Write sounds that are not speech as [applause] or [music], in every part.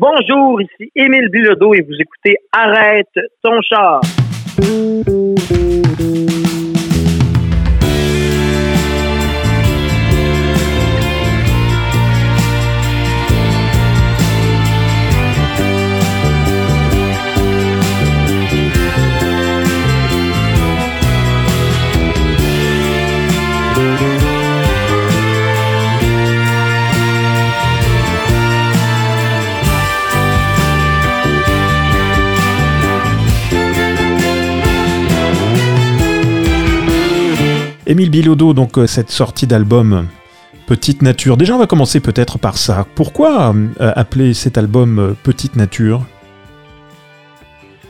Bonjour, ici Émile Bilodeau et vous écoutez Arrête ton char. Émile Bilodeau, donc euh, cette sortie d'album Petite Nature. Déjà, on va commencer peut-être par ça. Pourquoi euh, appeler cet album euh, Petite Nature?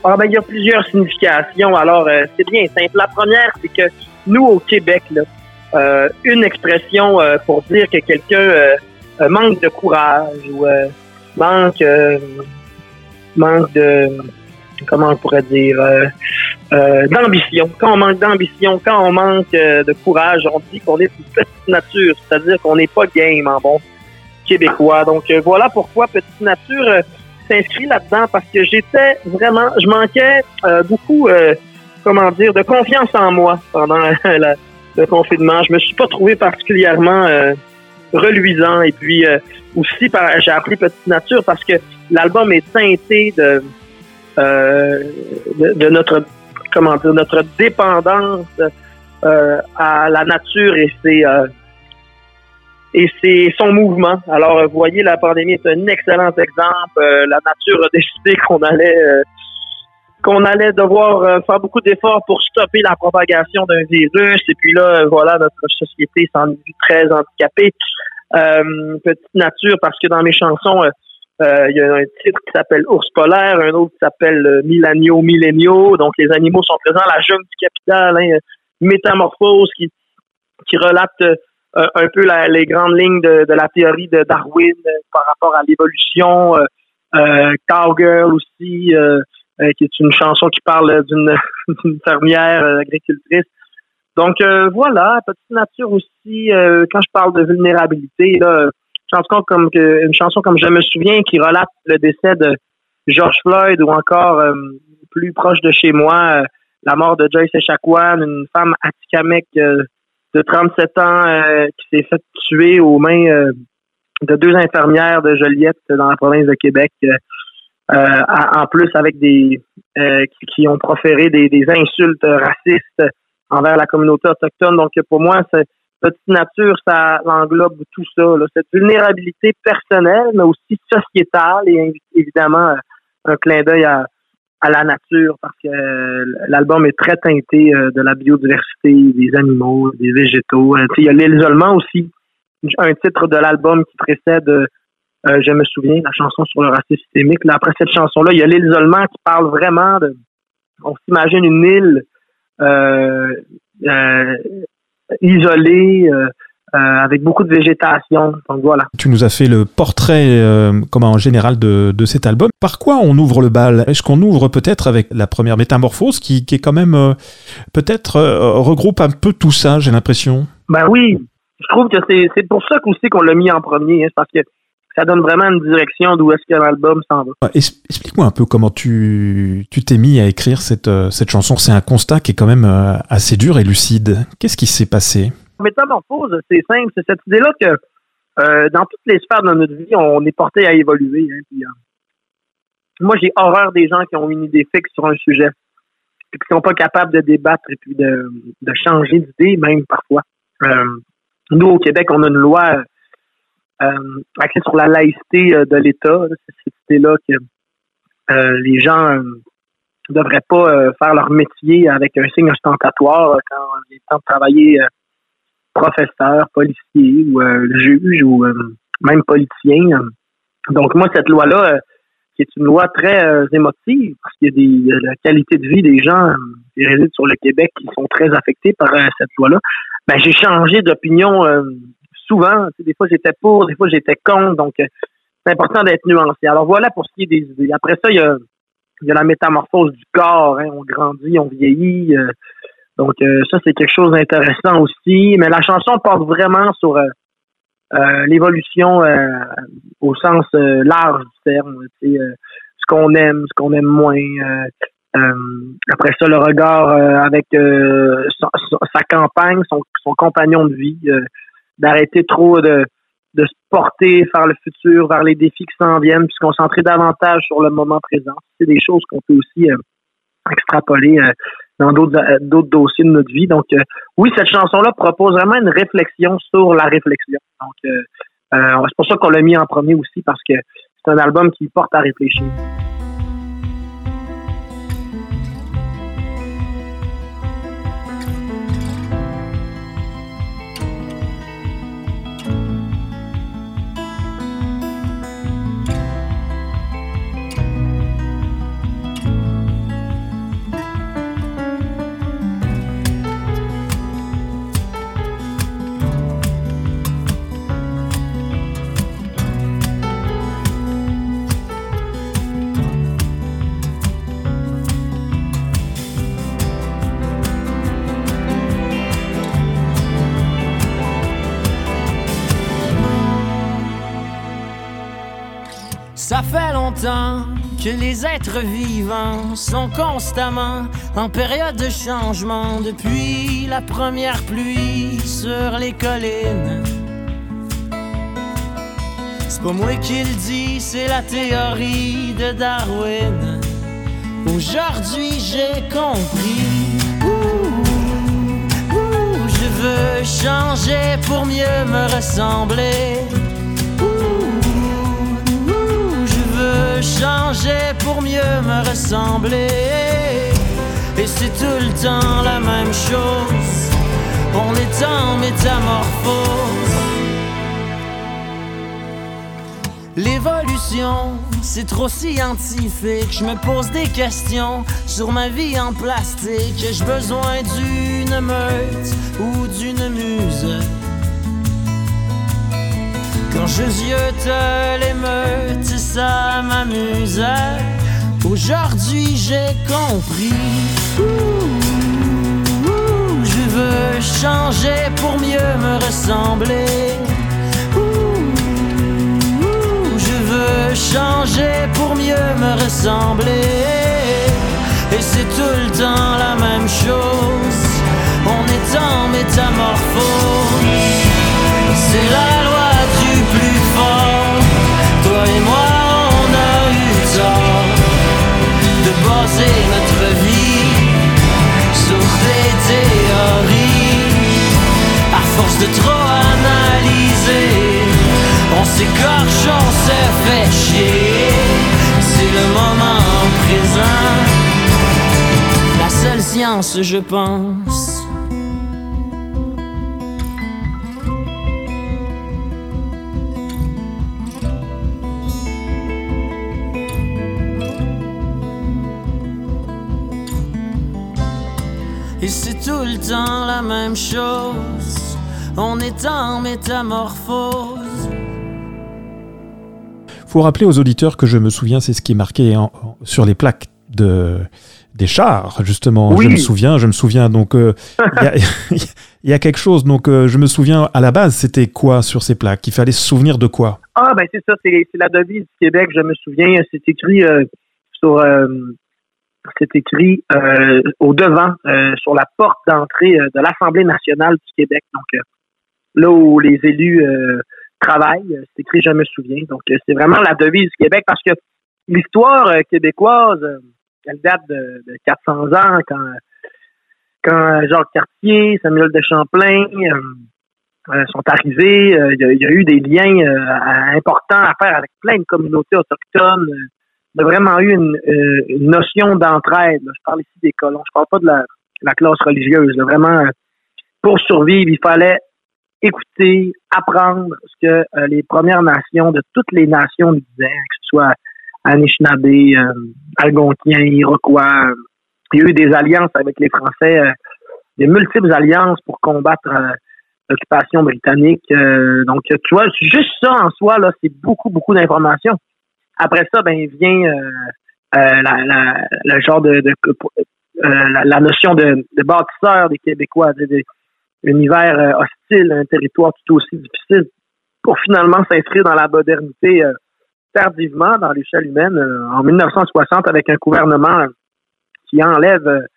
Ah, ben, il y a plusieurs significations. Alors, c'est bien simple. La première, c'est que nous, au Québec, une expression pour dire que quelqu'un manque de courage ou manque, manque de comment on pourrait dire, euh, euh, d'ambition. Quand on manque d'ambition, quand on manque euh, de courage, on dit qu'on est une petite nature, c'est-à-dire qu'on n'est pas game en bon québécois. Donc voilà pourquoi Petite Nature s'inscrit là-dedans parce que j'étais vraiment, je manquais beaucoup, comment dire, de confiance en moi pendant [laughs] le confinement. Je me suis pas trouvé particulièrement reluisant et puis aussi j'ai appris Petite Nature parce que l'album est teinté de euh, de, notre comment dire notre dépendance euh, à la nature et c'est euh, et son mouvement. Alors, vous voyez, la pandémie est un excellent exemple. la nature a décidé qu'on allait qu'on allait devoir faire beaucoup d'efforts pour stopper la propagation d'un virus. Et puis là, voilà, notre société s'en est très handicapée. petite nature, parce que dans mes chansons, euh, il y a un titre qui s'appelle Ours polaire, un autre qui s'appelle euh, Milanio Millenio. Donc, les animaux sont présents. La jungle du capital, hein, Métamorphose, qui, qui relate euh, un peu les grandes lignes de, la théorie de Darwin par rapport à l'évolution. Cowgirl aussi, qui est une chanson qui parle d'une [laughs] fermière agricultrice. Donc voilà, petite nature aussi. quand je parle de vulnérabilité, là, chanson comme que, une chanson comme Je me souviens qui relate le décès de George Floyd ou encore euh, plus proche de chez moi, euh, la mort de Joyce Echaquan, une femme atikamekw euh, de 37 ans qui s'est fait tuer aux mains de deux infirmières de Joliette dans la province de Québec. en plus avec des qui, ont proféré des insultes racistes envers la communauté autochtone. Donc pour moi, c'est Petite nature, ça englobe tout ça, cette vulnérabilité personnelle, mais aussi sociétale et évidemment un clin d'œil à, la nature parce que euh, l'album est très teinté euh, de la biodiversité, des animaux, des végétaux. Euh, il y a l'isolement aussi, un titre de l'album qui précède je me souviens, la chanson sur le racisme systémique. Là, après cette chanson-là, il y a l'isolement qui parle vraiment de. On s'imagine une île isolé, euh, euh, avec beaucoup de végétation. Donc voilà. Tu nous as fait le portrait, euh, comme en général, de, de, cet album. Par quoi on ouvre le bal? Est-ce qu'on ouvre peut-être avec la première métamorphose, qui, qui est quand même peut-être regroupe un peu tout ça, j'ai l'impression? Ben oui, je trouve que c'est pour ça aussi qu'on l'a mis en premier, hein, parce que ça donne vraiment une direction d'où est-ce que l'album s'en va. Explique-moi un peu comment tu t'es mis à écrire cette, euh, cette chanson. C'est un constat qui est quand même euh, assez dur et lucide. Qu'est-ce qui s'est passé? Métamorphose, c'est simple. C'est cette idée-là que euh, dans toutes les sphères de notre vie, on est porté à évoluer. Hein, moi, j'ai horreur des gens qui ont une idée fixe sur un sujet et qui sont pas capables de débattre et puis de, de changer d'idée, même parfois. nous, au Québec, on a une loi axé sur la laïcité euh, de l'État. C'est cette idée-là que euh, les gens ne devraient pas faire leur métier avec un signe ostentatoire quand il est de travailler professeur, policier ou juge ou même politicien. Donc moi, cette loi-là, qui est une loi très émotive, parce qu'il y a des la qualité de vie des gens qui résident sur le Québec qui sont très affectés par cette loi-là. Ben, j'ai changé d'opinion souvent. Des fois, j'étais pour, des fois, j'étais contre. Donc, euh, c'est important d'être nuancé. Alors, voilà pour ce qui est des idées. Après ça, il y a, la métamorphose du corps. Hein. On grandit, on vieillit. Euh. donc, euh, ça, c'est quelque chose d'intéressant aussi. Mais la chanson porte vraiment sur l'évolution au sens large du terme, ce qu'on aime, ce qu'on aime moins. après ça, le regard avec sa, campagne, son, son, compagnon de vie, d'arrêter trop de se porter vers le futur, vers les défis qui s'en viennent, puis se concentrer davantage sur le moment présent. C'est des choses qu'on peut aussi euh, extrapoler euh, dans d'autres euh, d'autres dossiers de notre vie. Donc, oui, cette chanson-là propose vraiment une réflexion sur la réflexion. Donc, c'est pour ça qu'on l'a mis en premier aussi, parce que c'est un album qui porte à réfléchir. Que les êtres vivants sont constamment en période de changement depuis la première pluie sur les collines. C'est pas moi qui le dis, c'est la théorie de Darwin. Aujourd'hui j'ai compris. je veux changer pour mieux me ressembler. Changer pour mieux me ressembler. Et c'est tout le temps la même chose. On est en métamorphose. L'évolution, c'est trop scientifique. Je me pose des questions sur ma vie en plastique. J'ai besoin d'une meute ou d'une muse? Quand je ziote l'émeute, ça m'amuse. Aujourd'hui j'ai compris. je veux changer pour mieux me ressembler. je veux changer pour mieux me ressembler. Et c'est tout le temps la même chose. On est en métamorphose. C'est la loi notre vie sur des théories. À force de trop analyser, on s'écorche, on se fait chier. C'est le moment présent, la seule science, je pense. Tout le temps la même chose. On est en métamorphose. Faut rappeler aux auditeurs que je me souviens, c'est ce qui est marqué sur les plaques de des chars, justement. Je me souviens, je me souviens. Donc, euh, [laughs] il y, a quelque chose. Donc, euh, je me souviens, à la base, c'était quoi sur ces plaques? Il fallait se souvenir de quoi? Ah, ben c'est ça, c'est la devise du Québec. Je me souviens, c'est écrit euh, sur c'est écrit euh, au devant, euh, sur la porte d'entrée euh, de l'Assemblée nationale du Québec. Donc là où les élus travaillent, c'est écrit Je me souviens. Donc c'est vraiment la devise du Québec parce que l'histoire québécoise, elle date de, 400 ans quand quand Jacques Cartier, Samuel de Champlain sont arrivés. Il y, a eu des liens importants à faire avec plein de communautés autochtones a vraiment eu une, euh, notion d'entraide. Je parle ici des colons. Je parle pas de la, la classe religieuse. Vraiment, pour survivre, il fallait écouter, apprendre ce que euh, les Premières Nations de toutes les nations nous disaient, que ce soit Anishinaabe, euh, Algonquien, Iroquois. Il y a eu des alliances avec les Français, euh, des multiples alliances pour combattre l'occupation britannique. donc, tu vois, juste ça en soi, là, c'est beaucoup, beaucoup d'informations. Après ça, ben vient euh, euh, la, le genre de, de euh, la, notion de, de, bâtisseur des Québécois, un univers hostile, un territoire tout aussi difficile. pour finalement s'inscrire dans la modernité tardivement dans l'échelle humaine en 1960 avec un gouvernement qui enlève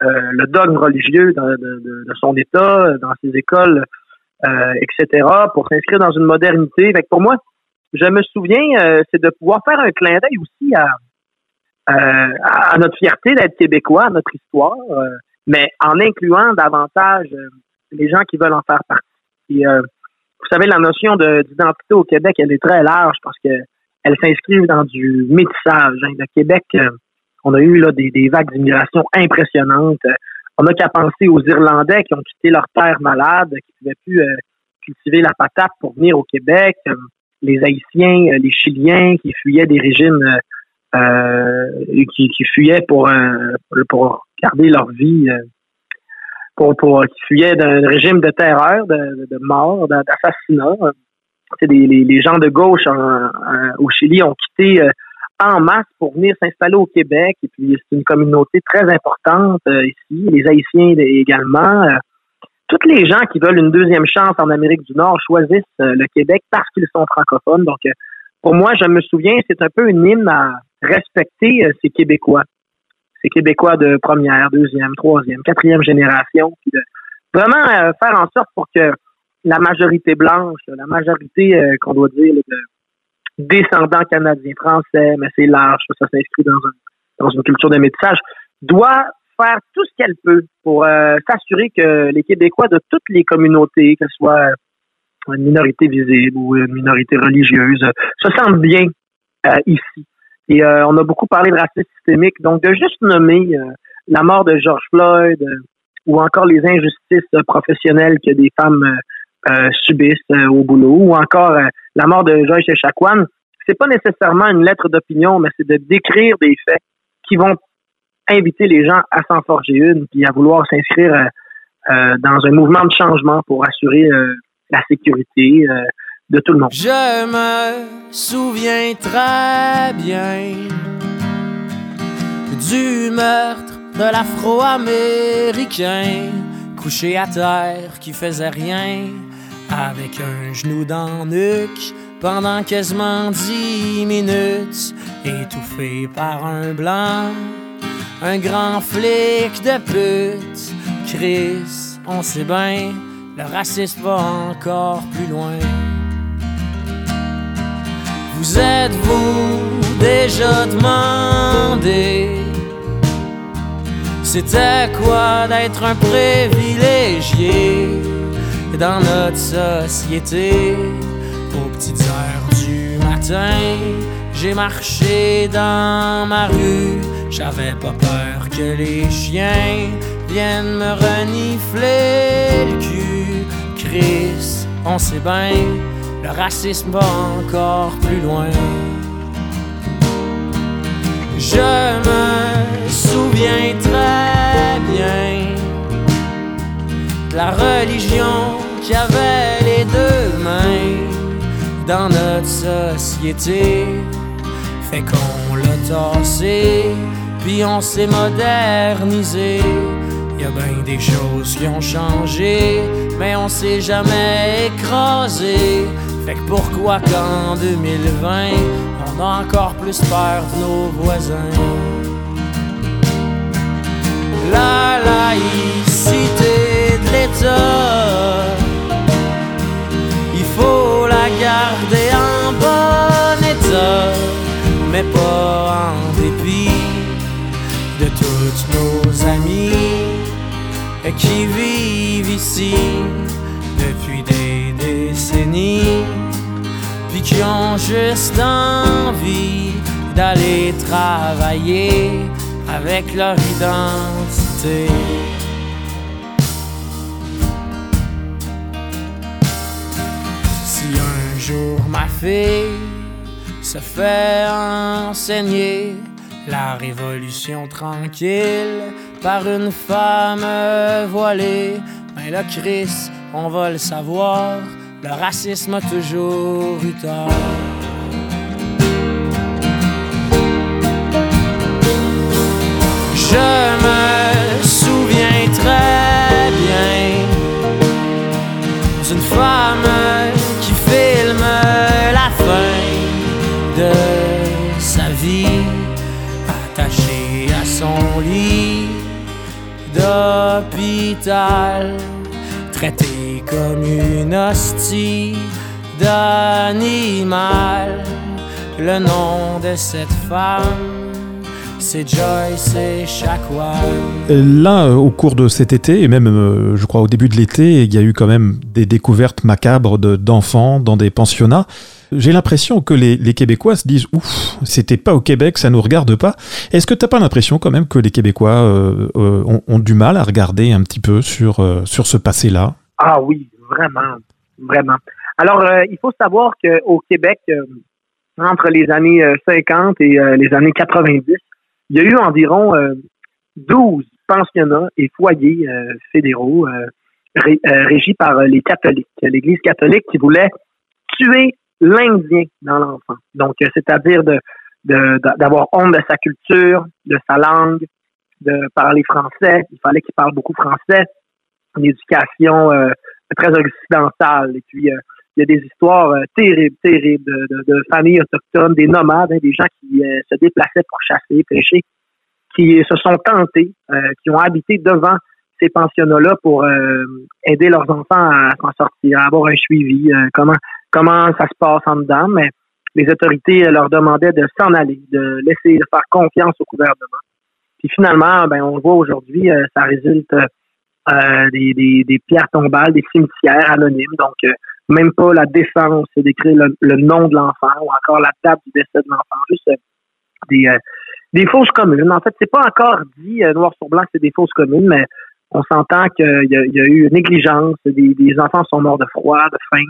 le dogme religieux de, son État, dans ses écoles, etc., pour s'inscrire dans une modernité. Fait pour moi, je me souviens, c'est de pouvoir faire un clin d'œil aussi à, à notre fierté d'être québécois, à notre histoire, mais en incluant davantage les gens qui veulent en faire partie. vous savez, la notion d'identité au Québec, elle est très large parce que elle s'inscrit dans du métissage. Hein. Le Québec, euh, on a eu là, des, vagues d'immigration impressionnantes. Euh, on n'a qu'à penser aux Irlandais qui ont quitté leur terre malade, qui ne pouvaient plus euh, cultiver la patate pour venir au Québec. Les Haïtiens, les Chiliens qui fuyaient des régimes, qui, qui, fuyaient pour, garder leur vie pour, qui fuyaient d'un régime de terreur, de, mort, d'assassinat. Les, gens de gauche au Chili ont quitté euh, en masse pour venir s'installer au Québec. Et puis, c'est une communauté très importante euh, ici. Les Haïtiens également. Euh, toutes les gens qui veulent une deuxième chance en Amérique du Nord choisissent le Québec parce qu'ils sont francophones. Donc, pour moi, je me souviens, c'est un peu une hymne à respecter ces Québécois. Ces Québécois de première, deuxième, troisième, quatrième génération. Puis de vraiment faire en sorte pour que la majorité blanche, la majorité euh, qu'on doit dire de descendants canadiens, français, mais c'est large, ça s'inscrit dans, dans une culture de métissage, doit faire tout ce qu'elle peut pour euh, s'assurer que les Québécois de toutes les communautés, qu'elles soient une minorité visible ou une minorité religieuse, se sentent bien euh, ici. Et on a beaucoup parlé de racisme systémique, donc de juste nommer la mort de George Floyd ou encore les injustices professionnelles que des femmes euh, subissent euh, au boulot, ou encore euh, la mort de Joyce Echaquan, c'est pas nécessairement une lettre d'opinion, mais c'est de décrire des faits qui vont inviter les gens à s'en forger une, puis à vouloir s'inscrire dans un mouvement de changement pour assurer la sécurité de tout le monde. Je me souviens très bien du meurtre de l'Afro-Américain couché à terre qui faisait rien avec un genou dans le nuque pendant quasiment dix minutes, étouffé par un blanc, un grand flic de pute. Chris, on sait bien, le racisme va encore plus loin. Vous êtes-vous déjà demandé c'était quoi d'être un privilégié? dans notre société? Aux petites heures du matin, j'ai marché dans ma rue. J'avais pas peur que les chiens viennent me renifler le cul. Chris, on sait bien, le racisme va encore plus loin. Je me souviens très bien de la religion qui avait les deux mains dans notre société. Fait qu'on l'a tassé, puis on s'est modernisé. Y a bien des choses qui ont changé, mais on s'est jamais écrasé. Fait que pourquoi qu'en 2020, on a encore plus peur de nos voisins? La laïcité de l'État faut la garder en bon état, amis qui vivent ici depuis des décennies, puis qui ont juste envie d'aller travailler avec leur identité. jour ma fille se fait enseigner la révolution tranquille par une femme voilée. Mais le Christ, on va le savoir, le racisme a toujours eu tort. Je me souviens très bien d'une femme traité comme une hostie d'animal. Le nom de cette femme, c'est Joyce et. Là, au cours de cet été, et même, euh, je crois, au début de l'été, il y a eu quand même des découvertes macabres de- d'enfants dans des pensionnats. J'ai l'impression que les, Québécois se disent Ouf, c'était pas au Québec, ça nous regarde pas. Est-ce que t'as pas l'impression quand même que les Québécois euh, euh, ont, du mal à regarder un petit peu sur, euh, sur ce passé-là? Ah oui, vraiment, vraiment. Alors, il faut savoir qu'au Québec, entre les années euh, 50 et les années 90, il y a eu environ euh, 12 pensionnats et foyers fédéraux ré- régis par les catholiques, l'Église catholique qui voulait tuer l'Indien dans l'enfant. Donc, euh, c'est-à-dire d'avoir honte de sa culture, de sa langue, de parler français. Il fallait qu'il parle beaucoup français. Une éducation euh, très occidentale. Et puis, euh, il y a des histoires terribles, terribles de, familles autochtones, des nomades, hein, des gens qui se déplaçaient pour chasser, pêcher, qui se sont tentés, qui ont habité devant ces pensionnats-là pour aider leurs enfants à s'en sortir, à avoir un suivi, comment comment ça se passe en dedans, mais les autorités euh, leur demandaient de s'en aller, de laisser, de faire confiance au gouvernement. Puis finalement, ben on le voit aujourd'hui, euh, ça résulte euh, des, pierres tombales, des cimetières anonymes, donc même pas la défense d'écrire le, le nom de l'enfant ou encore la date du décès de l'enfant, juste des, fausses communes. En fait, c'est pas encore dit noir sur blanc que c'est des fausses communes, mais on s'entend qu'il y, a- eu négligence, des enfants sont morts de froid, de faim.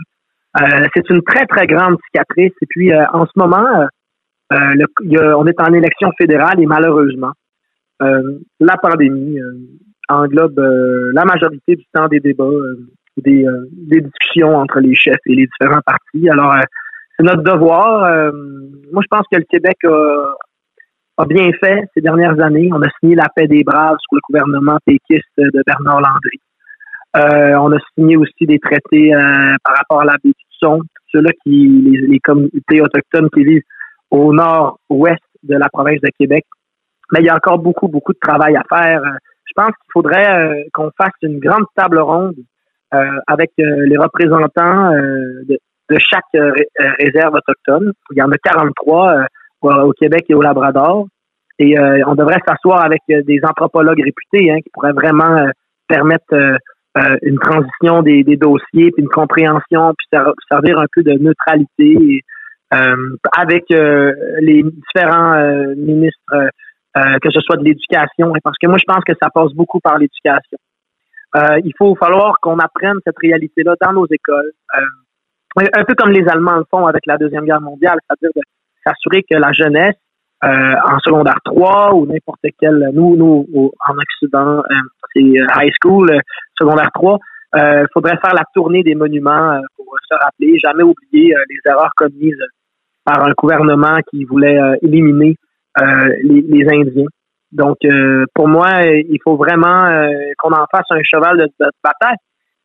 Euh, c'est une très, très grande cicatrice. Et puis, euh, en ce moment, euh, le- on est en élection fédérale et malheureusement, la pandémie englobe la majorité du temps des débats, des, des discussions entre les chefs et les différents partis. Alors, c'est notre devoir. Moi, je pense que le Québec a, bien fait ces dernières années. On a signé la paix des braves sous le gouvernement péquiste de Bernard Landry. On a signé aussi des traités par rapport à la baie ceux-là qui, les, communautés autochtones qui vivent au nord-ouest de la province de Québec. Mais il y a encore beaucoup, beaucoup de travail à faire. Euh, Je pense qu'il faudrait euh, qu'on fasse une grande table ronde euh, avec les représentants de, chaque ré- réserve autochtone. Il y en a 43 euh, au Québec et au Labrador. Et on devrait s'asseoir avec des anthropologues réputés hein, qui pourraient vraiment permettre euh, une transition des, des dossiers, puis une compréhension, puis ser- servir un peu de neutralité euh, avec euh, les différents euh, ministres, euh, que ce soit de l'éducation, parce que moi je pense que ça passe beaucoup par l'éducation. Il faut falloir qu'on apprenne cette réalité-là dans nos écoles, un peu comme les Allemands le font avec la Deuxième Guerre mondiale, c'est-à-dire de s'assurer que la jeunesse euh, en secondaire 3 ou n'importe quel, nous, nous en Occident, euh, c'est euh, high school, euh, secondaire 3, il faudrait faire la tournée des monuments euh, pour se rappeler, jamais oublier euh, les erreurs commises par un gouvernement qui voulait euh, éliminer euh, les, les Indiens. Donc, euh, pour moi, euh, il faut vraiment euh, qu'on en fasse un cheval de, de bataille.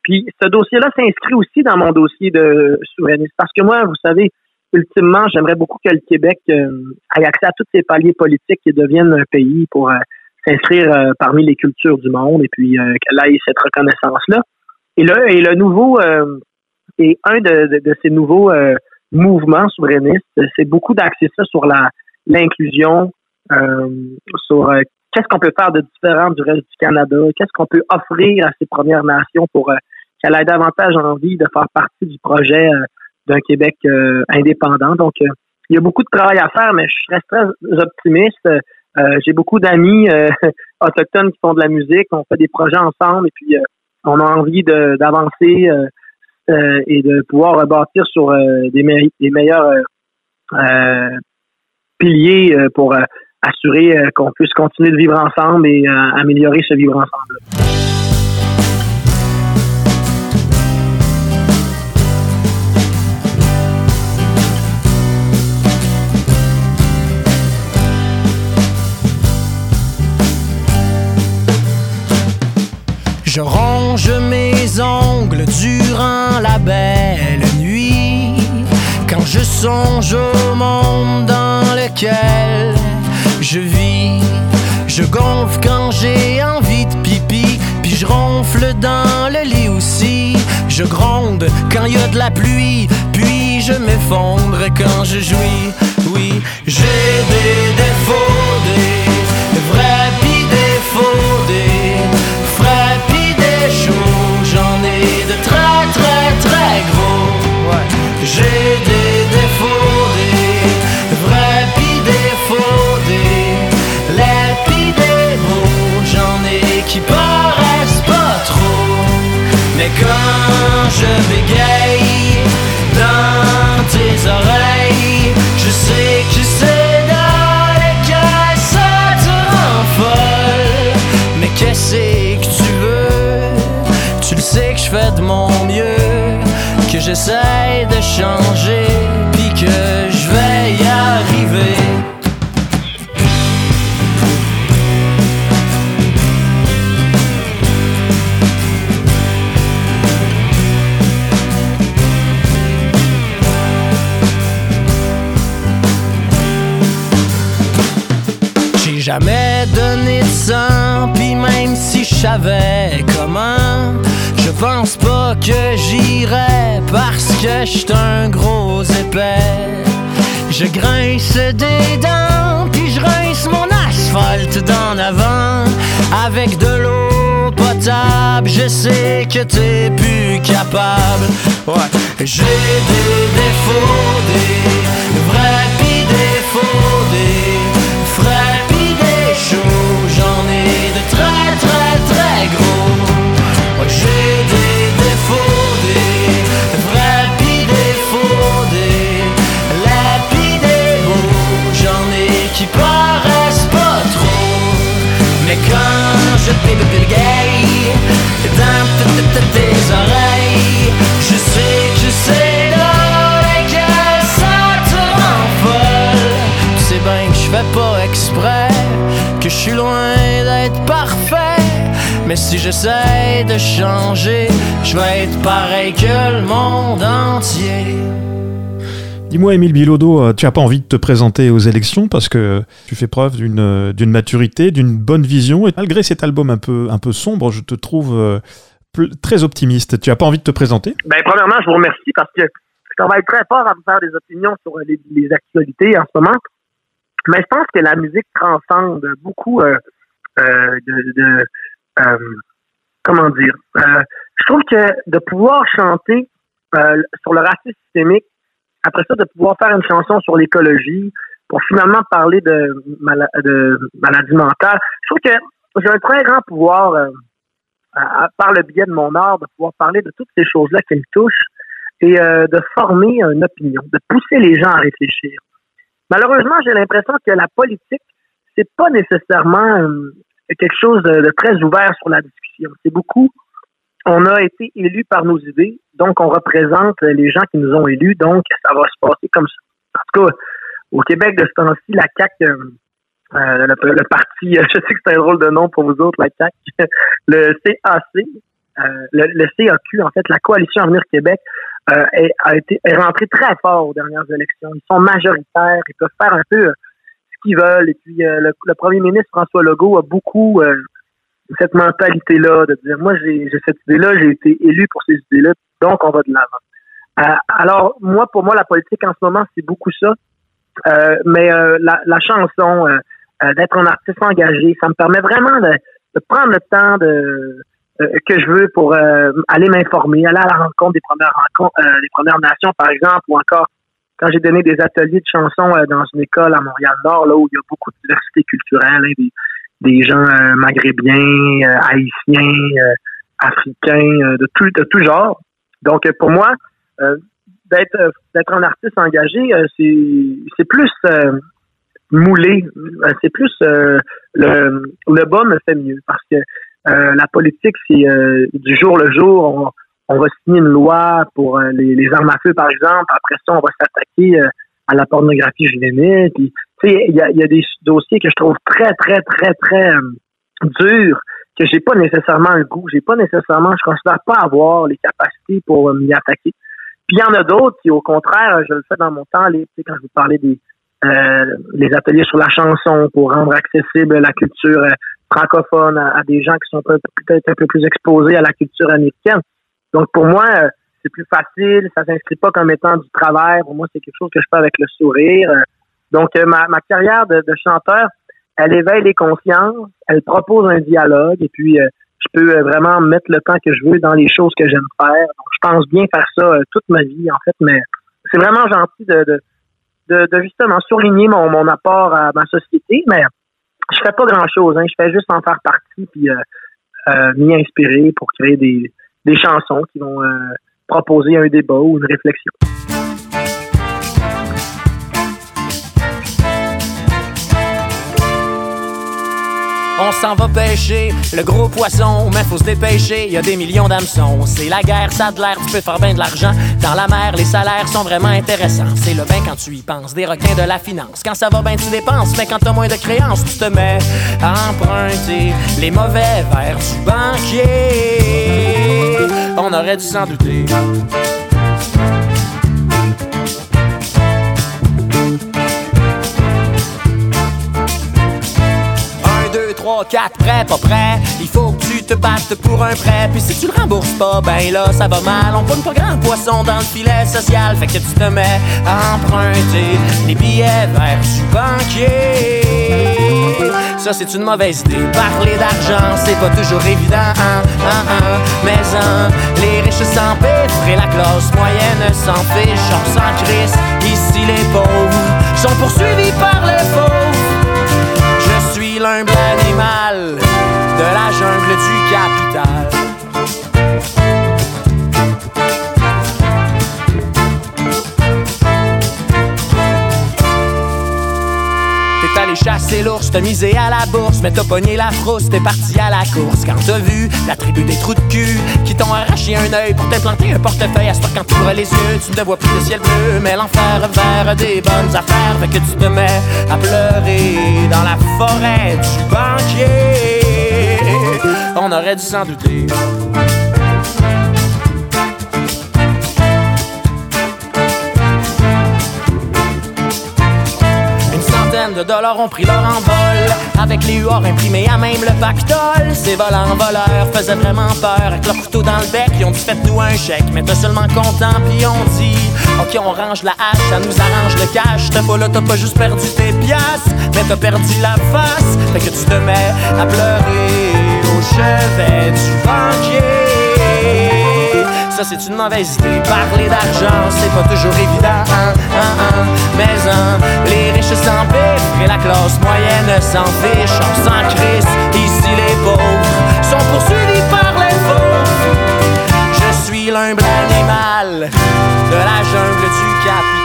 Puis, ce dossier-là s'inscrit aussi dans mon dossier de souverainiste. Parce que moi, vous savez, ultimement, j'aimerais beaucoup que le Québec euh, ait accès à tous ces paliers politiques et devienne un pays pour euh, s'inscrire euh, parmi les cultures du monde et puis qu'elle ait cette reconnaissance-là. Et là, et le nouveau, et un de, de, ces nouveaux mouvements souverainistes, c'est beaucoup d'axer ça sur l'inclusion, euh, sur qu'est-ce qu'on peut faire de différent du reste du Canada, qu'est-ce qu'on peut offrir à ces Premières Nations pour euh, qu'elle ait davantage envie de faire partie du projet d'un Québec euh, indépendant. Donc, euh, il y a beaucoup de travail à faire, mais je reste très optimiste. Euh, J'ai beaucoup d'amis [laughs] autochtones qui font de la musique, on fait des projets ensemble et puis on a envie d'avancer et de pouvoir rebâtir sur des, des, meilleurs piliers pour assurer qu'on puisse continuer de vivre ensemble et améliorer ce vivre ensemble. Ronge mes ongles durant la belle nuit, quand je songe au monde dans lequel je vis. Je gonfle quand j'ai envie de pipi, puis je ronfle dans le lit aussi. Je gronde quand il y a de la pluie, puis je m'effondre quand je jouis. Oui, j'ai des défauts, des vrais j'essaie de changer, que j'irais parce que j'suis un gros épais. Je grince des dents, puis je rince mon asphalte d'en avant avec de l'eau potable. Je sais que t'es plus capable. Ouais, j'ai des défauts, des vrais pis faux, des frais pis des chauds. J'en ai de très très très gros. Mais quand je t'ébégaye dans toutes tes oreilles, je sais que je sais dans lesquelles ça te rend folle. Tu sais bien que je fais pas exprès, que je suis loin d'être parfait. Mais si j'essaie de changer, je vais être pareil que le monde entier. Dis-moi, Émile Bilodeau, euh, tu n'as pas envie de te présenter aux élections parce que tu fais preuve d'une euh, d'une maturité, d'une bonne vision. Et malgré cet album un peu, un peu sombre, je te trouve euh, très optimiste. Tu n'as pas envie de te présenter? Ben, premièrement, je vous remercie parce que je travaille très fort à vous faire des opinions sur les, les actualités en ce moment. Mais je pense que la musique transcende beaucoup de, comment dire. Je trouve que de pouvoir chanter sur le racisme systémique, après ça, de pouvoir faire une chanson sur l'écologie, pour finalement parler de, mala- de maladie mentale, je trouve que j'ai un très grand pouvoir, euh, par le biais de mon art, de pouvoir parler de toutes ces choses-là qui me touchent et euh, de former une opinion, de pousser les gens à réfléchir. Malheureusement, j'ai l'impression que la politique, c'est pas nécessairement euh, quelque chose de, de très ouvert sur la discussion. C'est beaucoup, on a été élus par nos idées, donc on représente les gens qui nous ont élus, donc ça va se passer comme ça. En tout cas, au Québec de ce temps-ci, la CAQ, euh, euh, le, parti, [laughs] je sais que c'est un drôle de nom pour vous autres, la CAQ, [laughs] le CAC, euh, le, CAQ, en fait, la Coalition Avenir Québec, est, a été, est rentré très fort aux dernières élections. Ils sont majoritaires, ils peuvent faire un peu ce qu'ils veulent. Et puis, le, premier ministre François Legault a beaucoup cette mentalité-là de dire, moi, j'ai cette idée-là, j'ai été élu pour ces idées-là, donc on va de l'avant. Euh, alors, moi, pour moi, la politique en ce moment, c'est beaucoup ça. Euh, mais euh, la, la chanson, euh, euh, d'être un artiste engagé, ça me permet vraiment de, de prendre le temps de euh, que je veux pour aller m'informer, aller à la rencontre des premières rencontres, des Premières Nations, par exemple, ou encore quand j'ai donné des ateliers de chansons dans une école à Montréal-Nord, là où il y a beaucoup de diversité culturelle, hein, des, des gens euh, euh, haïtiens, euh, africains, euh, de tout de tout genre. Donc euh, pour moi, d'être d'être un artiste engagé, c'est c'est plus moulé, c'est plus le le bas me fait mieux parce que la politique c'est du jour le jour. On, on va signer une loi pour les, les armes à feu par exemple. Après ça, on va s'attaquer à la pornographie juvénile. Il y a, des dossiers que je trouve très très très très euh, durs que j'ai pas nécessairement le goût, j'ai pas nécessairement, je considère pas avoir les capacités pour euh, m'y attaquer. Puis il y en a d'autres qui, au contraire, je le fais dans mon temps, les, quand je vous parlais des, les ateliers sur la chanson pour rendre accessible la culture francophone à, des gens qui sont peut-être un peu plus exposés à la culture américaine. Donc pour moi, c'est plus facile, ça s'inscrit pas comme étant du travail. Pour moi, c'est quelque chose que je fais avec le sourire. Donc ma, ma carrière de, chanteur, elle éveille les consciences, elle propose un dialogue et puis euh, je peux euh, vraiment mettre le temps que je veux dans les choses que j'aime faire. Je pense bien faire ça euh, toute ma vie, en fait, mais c'est vraiment gentil de, de, de, justement souligner mon, mon apport à ma société, mais je fais pas grand-chose. Hein. Je fais juste en faire partie puis m'y inspirer pour créer des, des chansons qui vont proposer un débat ou une réflexion. On s'en va pêcher le gros poisson, mais faut se dépêcher, y a des millions d'hameçons. C'est la guerre, ça de l'air, tu peux faire bien de l'argent. Dans la mer, les salaires sont vraiment intéressants. C'est le bain quand tu y penses, des requins de la finance. Quand ça va bien, tu dépenses, mais quand t'as moins de créances, tu te mets à emprunter les mauvais vers du banquier. On aurait dû s'en douter. 3, 4, prêt, pas prêt. Il faut que tu te battes pour un prêt. Puis si tu le rembourses pas, ben là, ça va mal. On pogne pas grand poisson dans le filet social. Fait que tu te mets à emprunter les billets vers du banquier. Ça, c'est une mauvaise idée. Parler d'argent, c'est pas toujours évident. Hein, hein, hein. Mais hein, les riches s'empiffrent et la classe moyenne s'en fiche. On s'en. Ici, les pauvres sont poursuivis par les pauvres l'humble animal de la jungle du capital. Chasser l'ours, t'as misé à la bourse, mais t'as pogné la frousse, t'es parti à la course. Quand t'as vu la tribu des trous de cul qui t'ont arraché un œil pour t'implanter un portefeuille, à ce quand tu les yeux, tu ne vois plus le ciel bleu, mais l'enfer vers des bonnes affaires, fait que tu te mets à pleurer dans la forêt du banquier. On aurait dû s'en douter. De dollars ont pris leur envol Avec les huards imprimés à même le pactole Ces volants voleurs faisaient vraiment peur Avec leur couteau dans le bec, ils ont dit faites-nous un chèque Mais t'es seulement content, puis on dit Ok, on range la hache, ça nous arrange le cash T'as pas là, t'as pas juste perdu tes piastres Mais t'as perdu la face Fait que tu te mets à pleurer au chevet du banquier ça c'est une mauvaise idée. Parler d'argent, c'est pas toujours évident. Hein, hein, hein. Mais moyenne s'en fiche. On s'en. Ici les pauvres sont poursuivis par les pauvres. Je suis l'humble animal de la jungle du capital.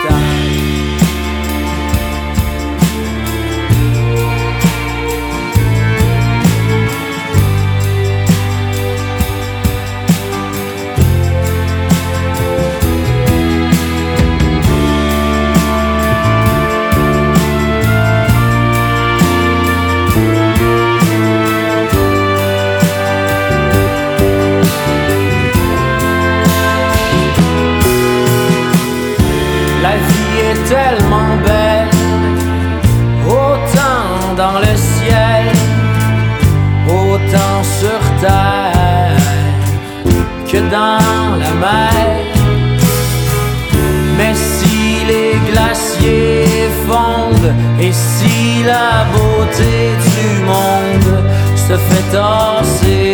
Et si la beauté du monde se fait tasser